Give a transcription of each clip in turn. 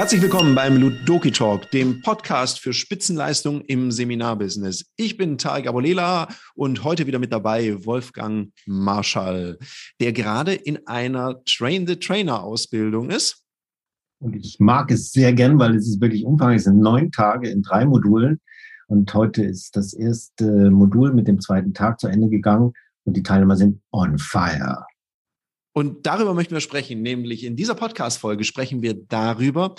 Herzlich willkommen beim Ludoki Talk, dem Podcast für Spitzenleistung im Seminarbusiness. Ich bin Tarek Abolela und heute wieder mit dabei Wolfgang Marschall, der gerade in einer Train-the-Trainer-Ausbildung ist. Und ich mag es sehr gern, weil es ist wirklich umfangreich. Es sind neun Tage in drei Modulen. Und heute ist das erste Modul mit dem zweiten Tag zu Ende gegangen und die Teilnehmer sind on fire. Und darüber möchten wir sprechen, nämlich in dieser Podcast-Folge sprechen wir darüber,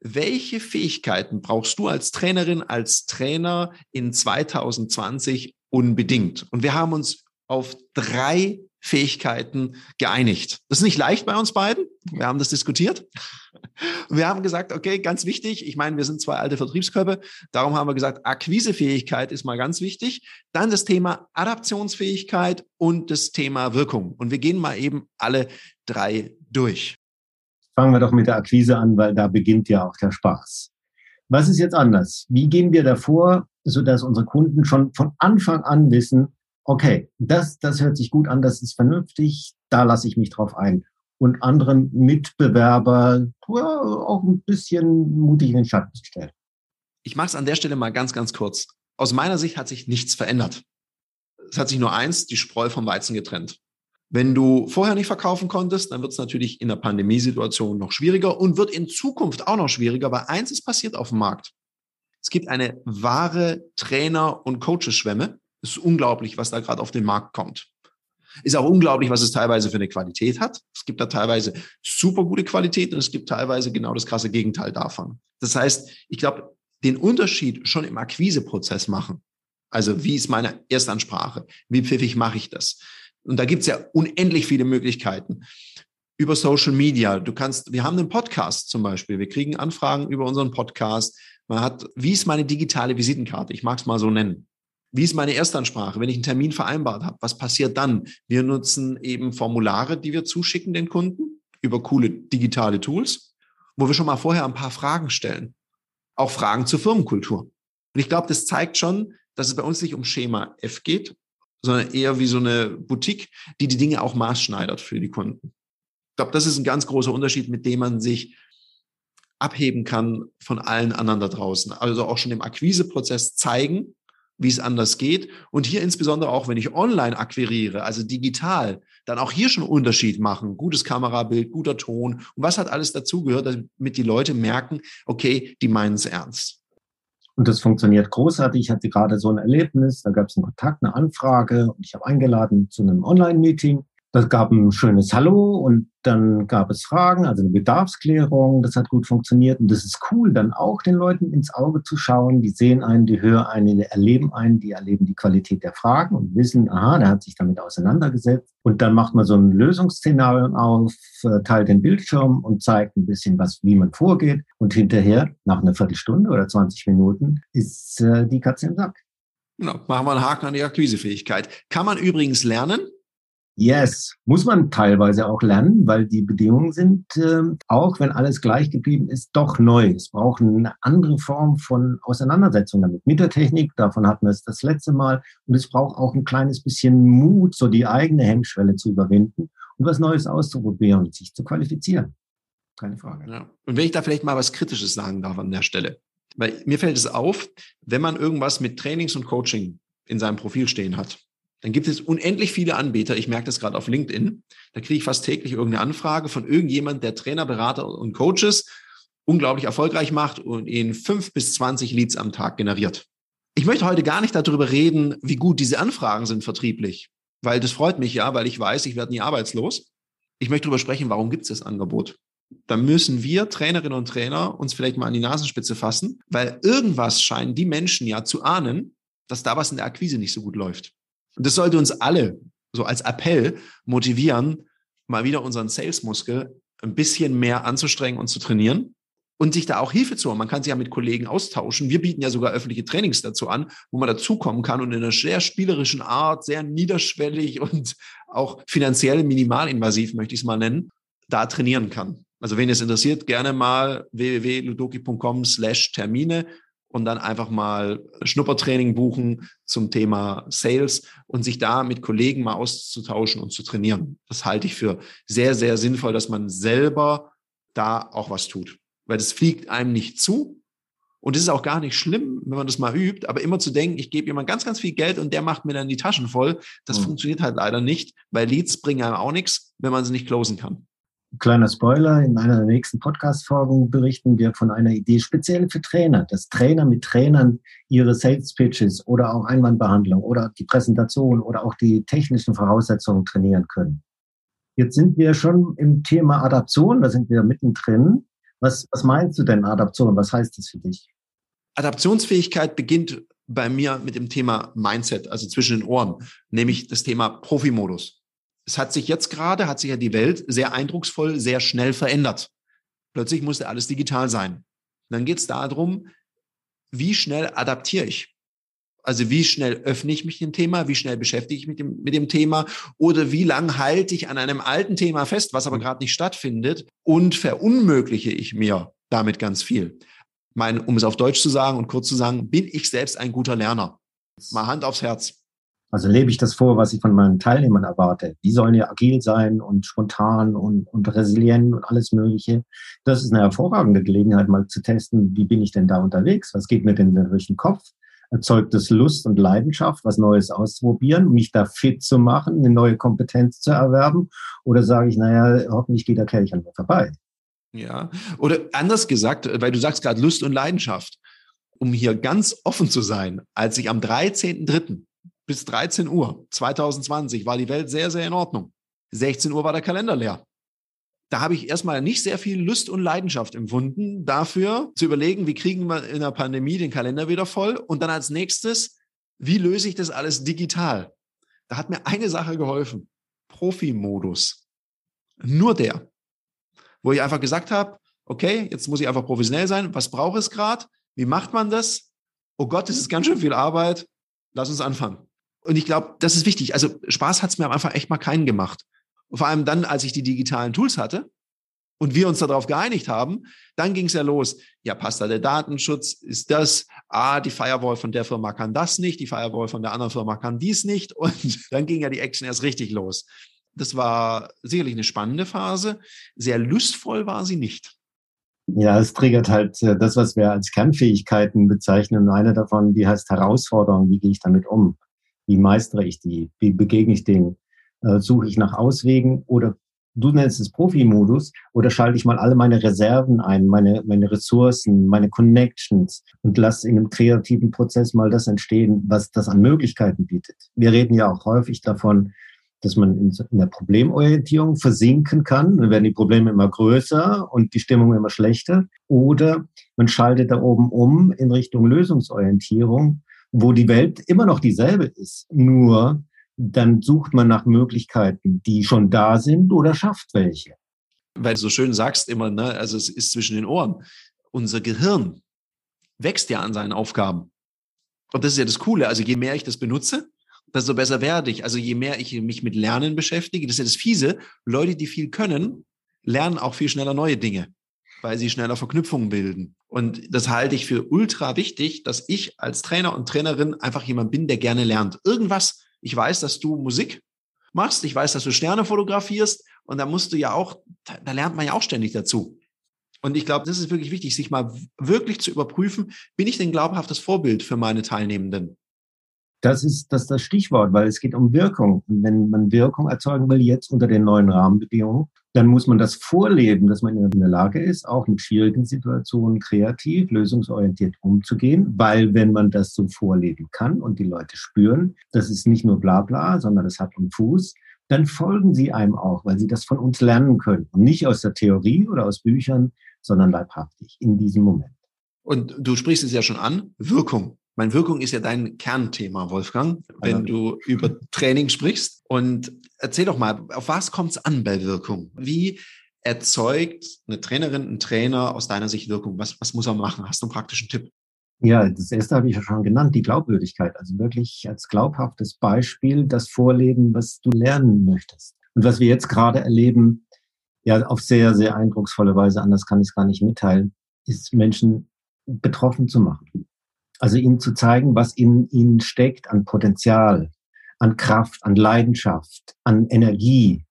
welche Fähigkeiten brauchst du als Trainerin, als Trainer in 2020 unbedingt? Und wir haben uns auf drei Fähigkeiten geeinigt. Das ist nicht leicht bei uns beiden. Wir haben das diskutiert. Wir haben gesagt, okay, ganz wichtig. Ich meine, wir sind zwei alte Vertriebskörper. Darum haben wir gesagt, Akquisefähigkeit ist mal ganz wichtig. Dann das Thema Adaptionsfähigkeit und das Thema Wirkung. Und wir gehen mal eben alle drei durch. Fangen wir doch mit der Akquise an, weil da beginnt ja auch der Spaß. Was ist jetzt anders? Wie gehen wir davor, sodass unsere Kunden schon von Anfang an wissen, okay, das, das hört sich gut an, das ist vernünftig, da lasse ich mich drauf ein. Und anderen Mitbewerber ja, auch ein bisschen mutig in den Schatten zu stellen. Ich mache es an der Stelle mal ganz, ganz kurz. Aus meiner Sicht hat sich nichts verändert. Es hat sich nur eins, die Spreu vom Weizen getrennt. Wenn du vorher nicht verkaufen konntest, dann wird es natürlich in der Pandemiesituation noch schwieriger und wird in Zukunft auch noch schwieriger, weil eins ist passiert auf dem Markt. Es gibt eine wahre Trainer- und Coaches-Schwemme. Es ist unglaublich, was da gerade auf den Markt kommt. Ist auch unglaublich, was es teilweise für eine Qualität hat. Es gibt da teilweise super gute Qualität und es gibt teilweise genau das krasse Gegenteil davon. Das heißt, ich glaube, den Unterschied schon im Akquiseprozess machen. Also wie ist meine Erstansprache? Wie pfiffig mache ich das? Und da gibt es ja unendlich viele Möglichkeiten. Über Social Media. Du kannst, wir haben einen Podcast zum Beispiel. Wir kriegen Anfragen über unseren Podcast. Man hat, wie ist meine digitale Visitenkarte? Ich mag es mal so nennen. Wie ist meine Erstansprache? Wenn ich einen Termin vereinbart habe, was passiert dann? Wir nutzen eben Formulare, die wir zuschicken den Kunden über coole digitale Tools, wo wir schon mal vorher ein paar Fragen stellen. Auch Fragen zur Firmenkultur. Und ich glaube, das zeigt schon, dass es bei uns nicht um Schema F geht, sondern eher wie so eine Boutique, die die Dinge auch maßschneidert für die Kunden. Ich glaube, das ist ein ganz großer Unterschied, mit dem man sich abheben kann von allen anderen da draußen. Also auch schon im Akquiseprozess zeigen, wie es anders geht. Und hier insbesondere auch, wenn ich online akquiriere, also digital, dann auch hier schon Unterschied machen. Gutes Kamerabild, guter Ton. Und was hat alles dazugehört, damit die Leute merken, okay, die meinen es ernst. Und das funktioniert großartig. Ich hatte gerade so ein Erlebnis, da gab es einen Kontakt, eine Anfrage und ich habe eingeladen zu einem Online-Meeting. Das gab ein schönes Hallo und dann gab es Fragen, also eine Bedarfsklärung. Das hat gut funktioniert und das ist cool, dann auch den Leuten ins Auge zu schauen. Die sehen einen, die hören einen, die erleben einen, die erleben die Qualität der Fragen und wissen, aha, der hat sich damit auseinandergesetzt. Und dann macht man so ein Lösungsszenario auf, teilt den Bildschirm und zeigt ein bisschen, was, wie man vorgeht. Und hinterher, nach einer Viertelstunde oder 20 Minuten, ist äh, die Katze im Sack. Genau, machen wir einen Haken an die Akquisefähigkeit. Kann man übrigens lernen. Yes, muss man teilweise auch lernen, weil die Bedingungen sind, äh, auch wenn alles gleich geblieben ist, doch neu. Es braucht eine andere Form von Auseinandersetzung damit. Mit der Technik, davon hatten wir es das letzte Mal. Und es braucht auch ein kleines bisschen Mut, so die eigene Hemmschwelle zu überwinden und was Neues auszuprobieren und sich zu qualifizieren. Keine Frage. Ja. Und wenn ich da vielleicht mal was Kritisches sagen darf an der Stelle. Weil mir fällt es auf, wenn man irgendwas mit Trainings und Coaching in seinem Profil stehen hat, dann gibt es unendlich viele Anbieter. Ich merke das gerade auf LinkedIn. Da kriege ich fast täglich irgendeine Anfrage von irgendjemand, der Trainer, Berater und Coaches unglaublich erfolgreich macht und ihnen fünf bis zwanzig Leads am Tag generiert. Ich möchte heute gar nicht darüber reden, wie gut diese Anfragen sind vertrieblich, weil das freut mich ja, weil ich weiß, ich werde nie arbeitslos. Ich möchte darüber sprechen, warum gibt es das Angebot? Da müssen wir Trainerinnen und Trainer uns vielleicht mal an die Nasenspitze fassen, weil irgendwas scheinen die Menschen ja zu ahnen, dass da was in der Akquise nicht so gut läuft. Und das sollte uns alle so als Appell motivieren, mal wieder unseren Sales-Muskel ein bisschen mehr anzustrengen und zu trainieren und sich da auch Hilfe zu holen. Man kann sich ja mit Kollegen austauschen. Wir bieten ja sogar öffentliche Trainings dazu an, wo man dazukommen kann und in einer sehr spielerischen Art, sehr niederschwellig und auch finanziell minimalinvasiv, möchte ich es mal nennen, da trainieren kann. Also wenn es interessiert, gerne mal www.ludoki.com slash Termine und dann einfach mal Schnuppertraining buchen zum Thema Sales und sich da mit Kollegen mal auszutauschen und zu trainieren. Das halte ich für sehr, sehr sinnvoll, dass man selber da auch was tut. Weil das fliegt einem nicht zu. Und es ist auch gar nicht schlimm, wenn man das mal übt, aber immer zu denken, ich gebe jemand ganz, ganz viel Geld und der macht mir dann die Taschen voll, das mhm. funktioniert halt leider nicht, weil Leads bringen einem auch nichts, wenn man sie nicht closen kann. Kleiner Spoiler, in einer der nächsten Podcast-Folgen berichten wir von einer Idee speziell für Trainer, dass Trainer mit Trainern ihre Sales Pitches oder auch Einwandbehandlung oder die Präsentation oder auch die technischen Voraussetzungen trainieren können. Jetzt sind wir schon im Thema Adaption, da sind wir mittendrin. Was, was meinst du denn Adaption? Was heißt das für dich? Adaptionsfähigkeit beginnt bei mir mit dem Thema Mindset, also zwischen den Ohren, nämlich das Thema Profimodus es hat sich jetzt gerade, hat sich ja die Welt sehr eindrucksvoll, sehr schnell verändert. Plötzlich musste alles digital sein. dann geht es darum, wie schnell adaptiere ich? Also wie schnell öffne ich mich dem Thema, wie schnell beschäftige ich mich mit dem, mit dem Thema oder wie lang halte ich an einem alten Thema fest, was aber mhm. gerade nicht stattfindet und verunmögliche ich mir damit ganz viel. Mein, um es auf Deutsch zu sagen und kurz zu sagen, bin ich selbst ein guter Lerner? Mal Hand aufs Herz. Also lebe ich das vor, was ich von meinen Teilnehmern erwarte. Die sollen ja agil sein und spontan und, und resilient und alles Mögliche. Das ist eine hervorragende Gelegenheit, mal zu testen, wie bin ich denn da unterwegs? Was geht mir denn durch den Kopf? Erzeugt es Lust und Leidenschaft, was Neues auszuprobieren, mich da fit zu machen, eine neue Kompetenz zu erwerben? Oder sage ich, naja, hoffentlich geht der Kelch an mir vorbei? Ja, oder anders gesagt, weil du sagst gerade Lust und Leidenschaft. Um hier ganz offen zu sein, als ich am 13.3 bis 13 Uhr 2020 war die Welt sehr, sehr in Ordnung. 16 Uhr war der Kalender leer. Da habe ich erstmal nicht sehr viel Lust und Leidenschaft empfunden, dafür zu überlegen, wie kriegen wir in der Pandemie den Kalender wieder voll und dann als nächstes, wie löse ich das alles digital? Da hat mir eine Sache geholfen. Profi-Modus. Nur der. Wo ich einfach gesagt habe, okay, jetzt muss ich einfach professionell sein. Was braucht es gerade? Wie macht man das? Oh Gott, das ist ganz schön viel Arbeit. Lass uns anfangen. Und ich glaube, das ist wichtig. Also Spaß hat es mir am Anfang echt mal keinen gemacht. Vor allem dann, als ich die digitalen Tools hatte und wir uns darauf geeinigt haben, dann ging es ja los. Ja, passt da der Datenschutz? Ist das? Ah, die Firewall von der Firma kann das nicht, die Firewall von der anderen Firma kann dies nicht. Und dann ging ja die Action erst richtig los. Das war sicherlich eine spannende Phase. Sehr lustvoll war sie nicht. Ja, es triggert halt äh, das, was wir als Kernfähigkeiten bezeichnen. Und eine davon, die heißt Herausforderung. Wie gehe ich damit um? Wie meistere ich die? Wie begegne ich denen? Äh, suche ich nach Auswegen oder du nennst es Profi-Modus oder schalte ich mal alle meine Reserven ein, meine, meine Ressourcen, meine Connections und lass in einem kreativen Prozess mal das entstehen, was das an Möglichkeiten bietet. Wir reden ja auch häufig davon, dass man in der Problemorientierung versinken kann. Dann werden die Probleme immer größer und die Stimmung immer schlechter. Oder man schaltet da oben um in Richtung Lösungsorientierung wo die Welt immer noch dieselbe ist. Nur dann sucht man nach Möglichkeiten, die schon da sind oder schafft welche. Weil du so schön sagst immer, ne, also es ist zwischen den Ohren. Unser Gehirn wächst ja an seinen Aufgaben. Und das ist ja das Coole. Also je mehr ich das benutze, desto besser werde ich. Also je mehr ich mich mit Lernen beschäftige, das ist ja das Fiese. Leute, die viel können, lernen auch viel schneller neue Dinge weil sie schneller Verknüpfungen bilden. Und das halte ich für ultra wichtig, dass ich als Trainer und Trainerin einfach jemand bin, der gerne lernt. Irgendwas, ich weiß, dass du Musik machst, ich weiß, dass du Sterne fotografierst und da musst du ja auch, da lernt man ja auch ständig dazu. Und ich glaube, das ist wirklich wichtig, sich mal wirklich zu überprüfen, bin ich denn glaubhaftes Vorbild für meine Teilnehmenden? Das ist das, ist das Stichwort, weil es geht um Wirkung. Und wenn man Wirkung erzeugen will, jetzt unter den neuen Rahmenbedingungen, dann muss man das vorleben, dass man in der Lage ist, auch mit schwierigen Situationen kreativ, lösungsorientiert umzugehen, weil wenn man das so vorleben kann und die Leute spüren, das ist nicht nur Blabla, sondern das hat einen Fuß, dann folgen sie einem auch, weil sie das von uns lernen können. Und nicht aus der Theorie oder aus Büchern, sondern leibhaftig in diesem Moment. Und du sprichst es ja schon an, Wirkung. Mein Wirkung ist ja dein Kernthema, Wolfgang, wenn du über Training sprichst. Und erzähl doch mal, auf was kommt es an bei Wirkung? Wie erzeugt eine Trainerin, ein Trainer aus deiner Sicht Wirkung? Was, was muss er machen? Hast du einen praktischen Tipp? Ja, das erste habe ich ja schon genannt, die Glaubwürdigkeit. Also wirklich als glaubhaftes Beispiel das Vorleben, was du lernen möchtest. Und was wir jetzt gerade erleben, ja, auf sehr, sehr eindrucksvolle Weise, anders kann ich es gar nicht mitteilen, ist Menschen betroffen zu machen Also ihnen zu zeigen, was in ihnen steckt an Potenzial, an Kraft, an Leidenschaft, an Energie,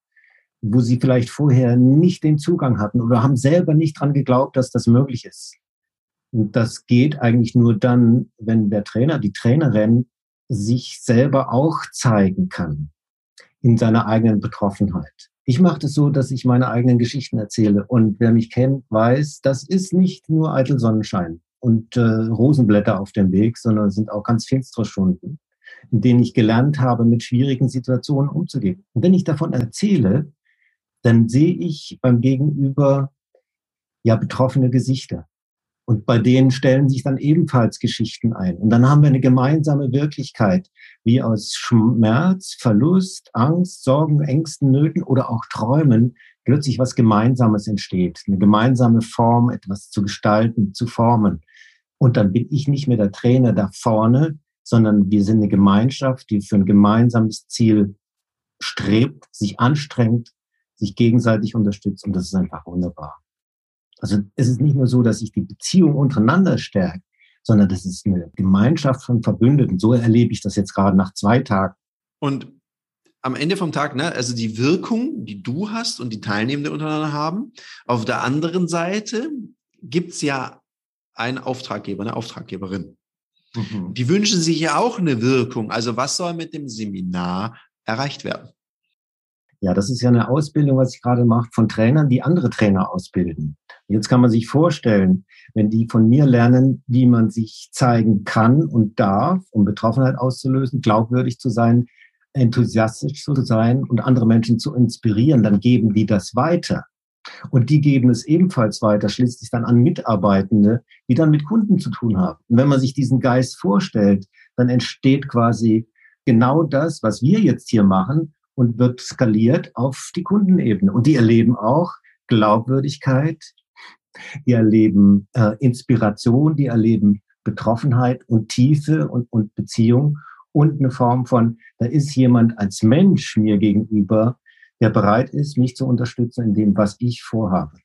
wo sie vielleicht vorher nicht den Zugang hatten oder haben selber nicht dran geglaubt, dass das möglich ist. Und das geht eigentlich nur dann, wenn der Trainer, die Trainerin sich selber auch zeigen kann in seiner eigenen Betroffenheit. Ich mache das so, dass ich meine eigenen Geschichten erzähle. Und wer mich kennt, weiß, das ist nicht nur eitel Sonnenschein und äh, Rosenblätter auf dem Weg, sondern es sind auch ganz finstere Stunden, in denen ich gelernt habe, mit schwierigen Situationen umzugehen. Und wenn ich davon erzähle, dann sehe ich beim Gegenüber ja betroffene Gesichter. Und bei denen stellen sich dann ebenfalls Geschichten ein. Und dann haben wir eine gemeinsame Wirklichkeit, wie aus Schmerz, Verlust, Angst, Sorgen, Ängsten, Nöten oder auch Träumen plötzlich was Gemeinsames entsteht. Eine gemeinsame Form, etwas zu gestalten, zu formen. Und dann bin ich nicht mehr der Trainer da vorne, sondern wir sind eine Gemeinschaft, die für ein gemeinsames Ziel strebt, sich anstrengt, sich gegenseitig unterstützt. Und das ist einfach wunderbar. Also es ist nicht nur so, dass sich die Beziehung untereinander stärkt, sondern das ist eine Gemeinschaft von Verbündeten. So erlebe ich das jetzt gerade nach zwei Tagen. Und am Ende vom Tag, ne, also die Wirkung, die du hast und die Teilnehmenden untereinander haben. Auf der anderen Seite gibt's ja einen Auftraggeber, eine Auftraggeberin. Mhm. Die wünschen sich ja auch eine Wirkung. Also was soll mit dem Seminar erreicht werden? Ja, das ist ja eine Ausbildung, was ich gerade mache, von Trainern, die andere Trainer ausbilden. Jetzt kann man sich vorstellen, wenn die von mir lernen, wie man sich zeigen kann und darf, um Betroffenheit auszulösen, glaubwürdig zu sein, enthusiastisch zu sein und andere Menschen zu inspirieren, dann geben die das weiter. Und die geben es ebenfalls weiter, schließlich dann an Mitarbeitende, die dann mit Kunden zu tun haben. Und wenn man sich diesen Geist vorstellt, dann entsteht quasi genau das, was wir jetzt hier machen und wird skaliert auf die Kundenebene. Und die erleben auch Glaubwürdigkeit, die erleben äh, Inspiration, die erleben Betroffenheit und Tiefe und, und Beziehung und eine Form von, da ist jemand als Mensch mir gegenüber, der bereit ist, mich zu unterstützen in dem, was ich vorhabe.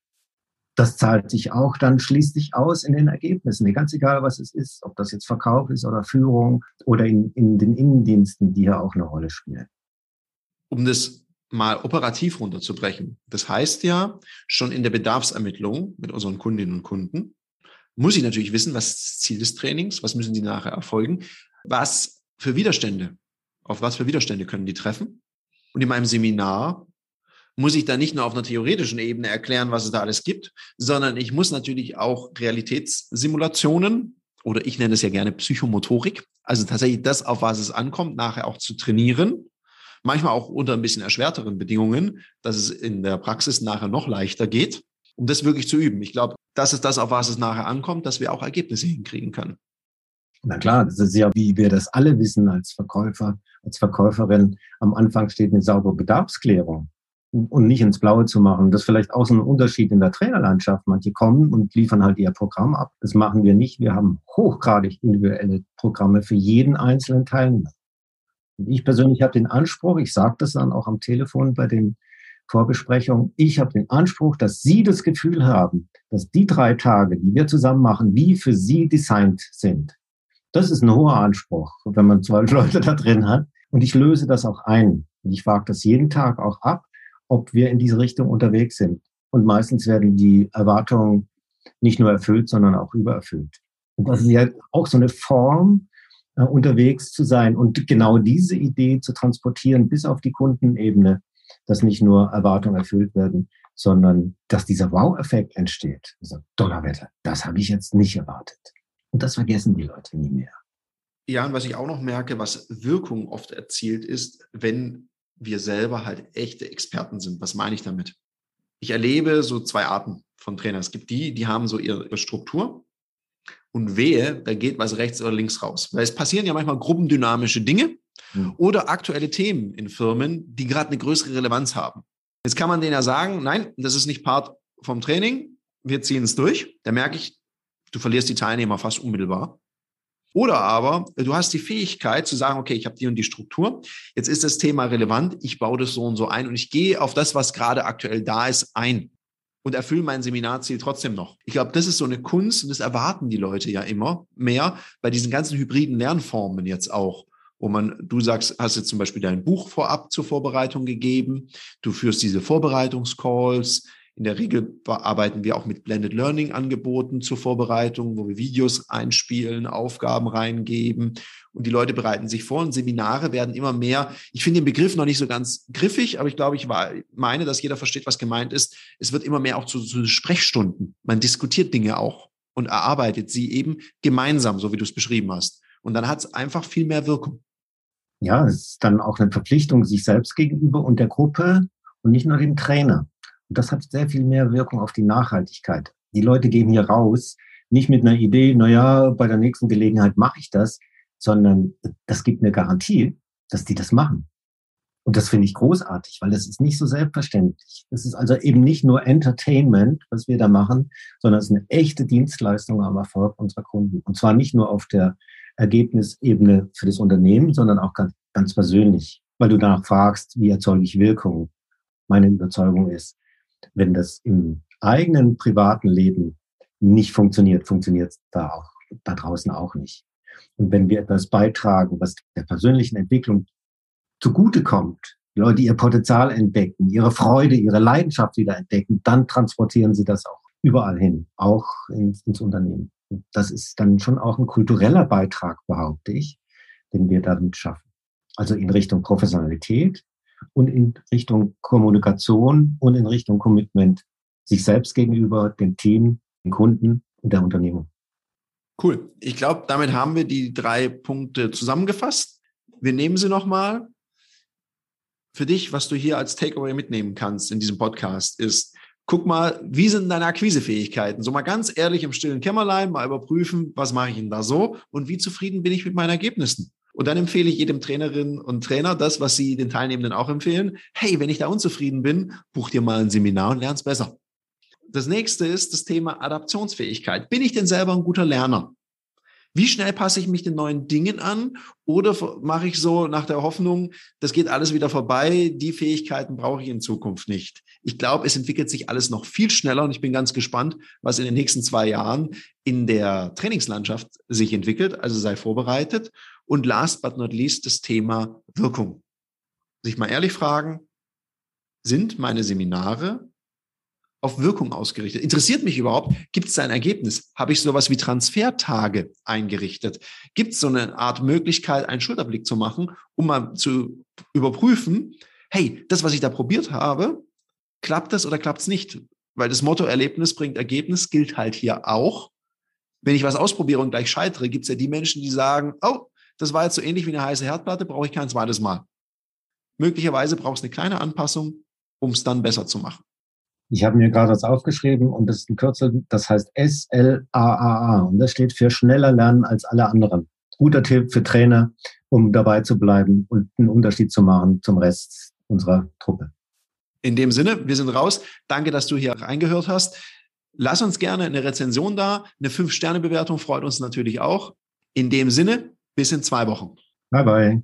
Das zahlt sich auch dann schließlich aus in den Ergebnissen, ganz egal, was es ist, ob das jetzt Verkauf ist oder Führung oder in, in den Innendiensten, die ja auch eine Rolle spielen. Um das mal operativ runterzubrechen. Das heißt ja, schon in der Bedarfsermittlung mit unseren Kundinnen und Kunden muss ich natürlich wissen, was ist das Ziel des Trainings, was müssen die nachher erfolgen, was für Widerstände, auf was für Widerstände können die treffen. Und in meinem Seminar muss ich da nicht nur auf einer theoretischen Ebene erklären, was es da alles gibt, sondern ich muss natürlich auch Realitätssimulationen oder ich nenne es ja gerne Psychomotorik, also tatsächlich das, auf was es ankommt, nachher auch zu trainieren manchmal auch unter ein bisschen erschwerteren Bedingungen, dass es in der Praxis nachher noch leichter geht, um das wirklich zu üben. Ich glaube, das ist das, auf was es nachher ankommt, dass wir auch Ergebnisse hinkriegen können. Na klar, das ist ja, wie wir das alle wissen als Verkäufer, als Verkäuferin. Am Anfang steht eine saubere Bedarfsklärung und nicht ins Blaue zu machen. Das ist vielleicht auch so ein Unterschied in der Trainerlandschaft. Manche kommen und liefern halt ihr Programm ab. Das machen wir nicht. Wir haben hochgradig individuelle Programme für jeden einzelnen Teilnehmer. Ich persönlich habe den Anspruch, ich sage das dann auch am Telefon bei den Vorbesprechungen, ich habe den Anspruch, dass Sie das Gefühl haben, dass die drei Tage, die wir zusammen machen, wie für Sie designt sind. Das ist ein hoher Anspruch, wenn man zwölf Leute da drin hat. Und ich löse das auch ein. Und ich frage das jeden Tag auch ab, ob wir in diese Richtung unterwegs sind. Und meistens werden die Erwartungen nicht nur erfüllt, sondern auch übererfüllt. Und das ist ja auch so eine Form äh, unterwegs zu sein und genau diese Idee zu transportieren bis auf die Kundenebene, dass nicht nur Erwartungen erfüllt werden, sondern dass dieser Wow-Effekt entsteht. Also Donnerwetter, das habe ich jetzt nicht erwartet. Und das vergessen die Leute nie mehr. Ja, und was ich auch noch merke, was Wirkung oft erzielt ist, wenn wir selber halt echte Experten sind. Was meine ich damit? Ich erlebe so zwei Arten von Trainern. Es gibt die, die haben so ihre Struktur und wehe, da geht was rechts oder links raus. Weil es passieren ja manchmal gruppendynamische Dinge mhm. oder aktuelle Themen in Firmen, die gerade eine größere Relevanz haben. Jetzt kann man denen ja sagen, nein, das ist nicht Part vom Training, wir ziehen es durch. Da merke ich, du verlierst die Teilnehmer fast unmittelbar. Oder aber du hast die Fähigkeit zu sagen, okay, ich habe die und die Struktur, jetzt ist das Thema relevant, ich baue das so und so ein und ich gehe auf das, was gerade aktuell da ist, ein. und erfülle mein Seminarziel trotzdem noch. Ich glaube, das ist so eine Kunst und das erwarten die Leute ja immer mehr bei diesen ganzen hybriden Lernformen jetzt auch wo man, du sagst, hast jetzt zum Beispiel dein Buch vorab zur Vorbereitung gegeben, du führst diese Vorbereitungscalls, in der Regel arbeiten wir auch mit Blended Learning Angeboten zur Vorbereitung, wo wir Videos einspielen, Aufgaben reingeben und die Leute bereiten sich vor und Seminare werden immer mehr. Ich finde den Begriff noch nicht so ganz griffig, aber ich glaube, ich meine, dass jeder versteht, was gemeint ist. Es wird immer mehr auch zu, zu Sprechstunden. Man diskutiert Dinge auch und erarbeitet sie eben gemeinsam, so wie du es beschrieben hast. Und dann hat es einfach viel mehr Wirkung. Ja, es ist dann auch eine Verpflichtung sich selbst gegenüber und der Gruppe und nicht nur dem Trainer. Und das hat sehr viel mehr Wirkung auf die Nachhaltigkeit. Die Leute gehen hier raus, nicht mit einer Idee, na ja, bei der nächsten Gelegenheit mache ich das, sondern das gibt eine Garantie, dass die das machen. Und das finde ich großartig, weil das ist nicht so selbstverständlich. Das ist also eben nicht nur Entertainment, was wir da machen, sondern es ist eine echte Dienstleistung am Erfolg unserer Kunden. Und zwar nicht nur auf der Ergebnisebene für das Unternehmen, sondern auch ganz, ganz persönlich, weil du danach fragst, wie erzeuge ich Wirkung. Meine Überzeugung ist, wenn das im eigenen privaten Leben nicht funktioniert, funktioniert es da auch da draußen auch nicht. Und wenn wir etwas beitragen, was der persönlichen Entwicklung zugutekommt, Leute ihr Potenzial entdecken, ihre Freude, ihre Leidenschaft wieder entdecken, dann transportieren sie das auch überall hin, auch ins, ins Unternehmen. Und das ist dann schon auch ein kultureller Beitrag, behaupte ich, den wir damit schaffen. Also in Richtung Professionalität, und in Richtung Kommunikation und in Richtung Commitment sich selbst gegenüber, dem Team, den Kunden und der Unternehmung. Cool. Ich glaube, damit haben wir die drei Punkte zusammengefasst. Wir nehmen sie nochmal. Für dich, was du hier als Takeaway mitnehmen kannst in diesem Podcast, ist, guck mal, wie sind deine Akquisefähigkeiten? So mal ganz ehrlich im stillen Kämmerlein mal überprüfen, was mache ich denn da so und wie zufrieden bin ich mit meinen Ergebnissen? Und dann empfehle ich jedem Trainerin und Trainer das, was sie den Teilnehmenden auch empfehlen. Hey, wenn ich da unzufrieden bin, buch dir mal ein Seminar und lern's besser. Das nächste ist das Thema Adaptionsfähigkeit. Bin ich denn selber ein guter Lerner? Wie schnell passe ich mich den neuen Dingen an? Oder mache ich so nach der Hoffnung, das geht alles wieder vorbei, die Fähigkeiten brauche ich in Zukunft nicht? Ich glaube, es entwickelt sich alles noch viel schneller und ich bin ganz gespannt, was in den nächsten zwei Jahren in der Trainingslandschaft sich entwickelt. Also sei vorbereitet. Und last but not least das Thema Wirkung. Sich mal ehrlich fragen, sind meine Seminare auf Wirkung ausgerichtet? Interessiert mich überhaupt? Gibt es ein Ergebnis? Habe ich sowas wie Transfertage eingerichtet? Gibt es so eine Art Möglichkeit, einen Schulterblick zu machen, um mal zu überprüfen, hey, das, was ich da probiert habe, klappt das oder klappt es nicht? Weil das Motto Erlebnis bringt Ergebnis gilt halt hier auch. Wenn ich was ausprobiere und gleich scheitere, gibt es ja die Menschen, die sagen, oh, das war jetzt so ähnlich wie eine heiße Herdplatte, brauche ich kein zweites Mal. Möglicherweise brauchst du eine kleine Anpassung, um es dann besser zu machen. Ich habe mir gerade das aufgeschrieben und das ist ein Kürzel, das heißt SLAAA und das steht für schneller lernen als alle anderen. Guter Tipp für Trainer, um dabei zu bleiben und einen Unterschied zu machen zum Rest unserer Truppe. In dem Sinne, wir sind raus. Danke, dass du hier reingehört hast. Lass uns gerne eine Rezension da. Eine 5-Sterne-Bewertung freut uns natürlich auch. In dem Sinne, bis in zwei Wochen. Bye, bye.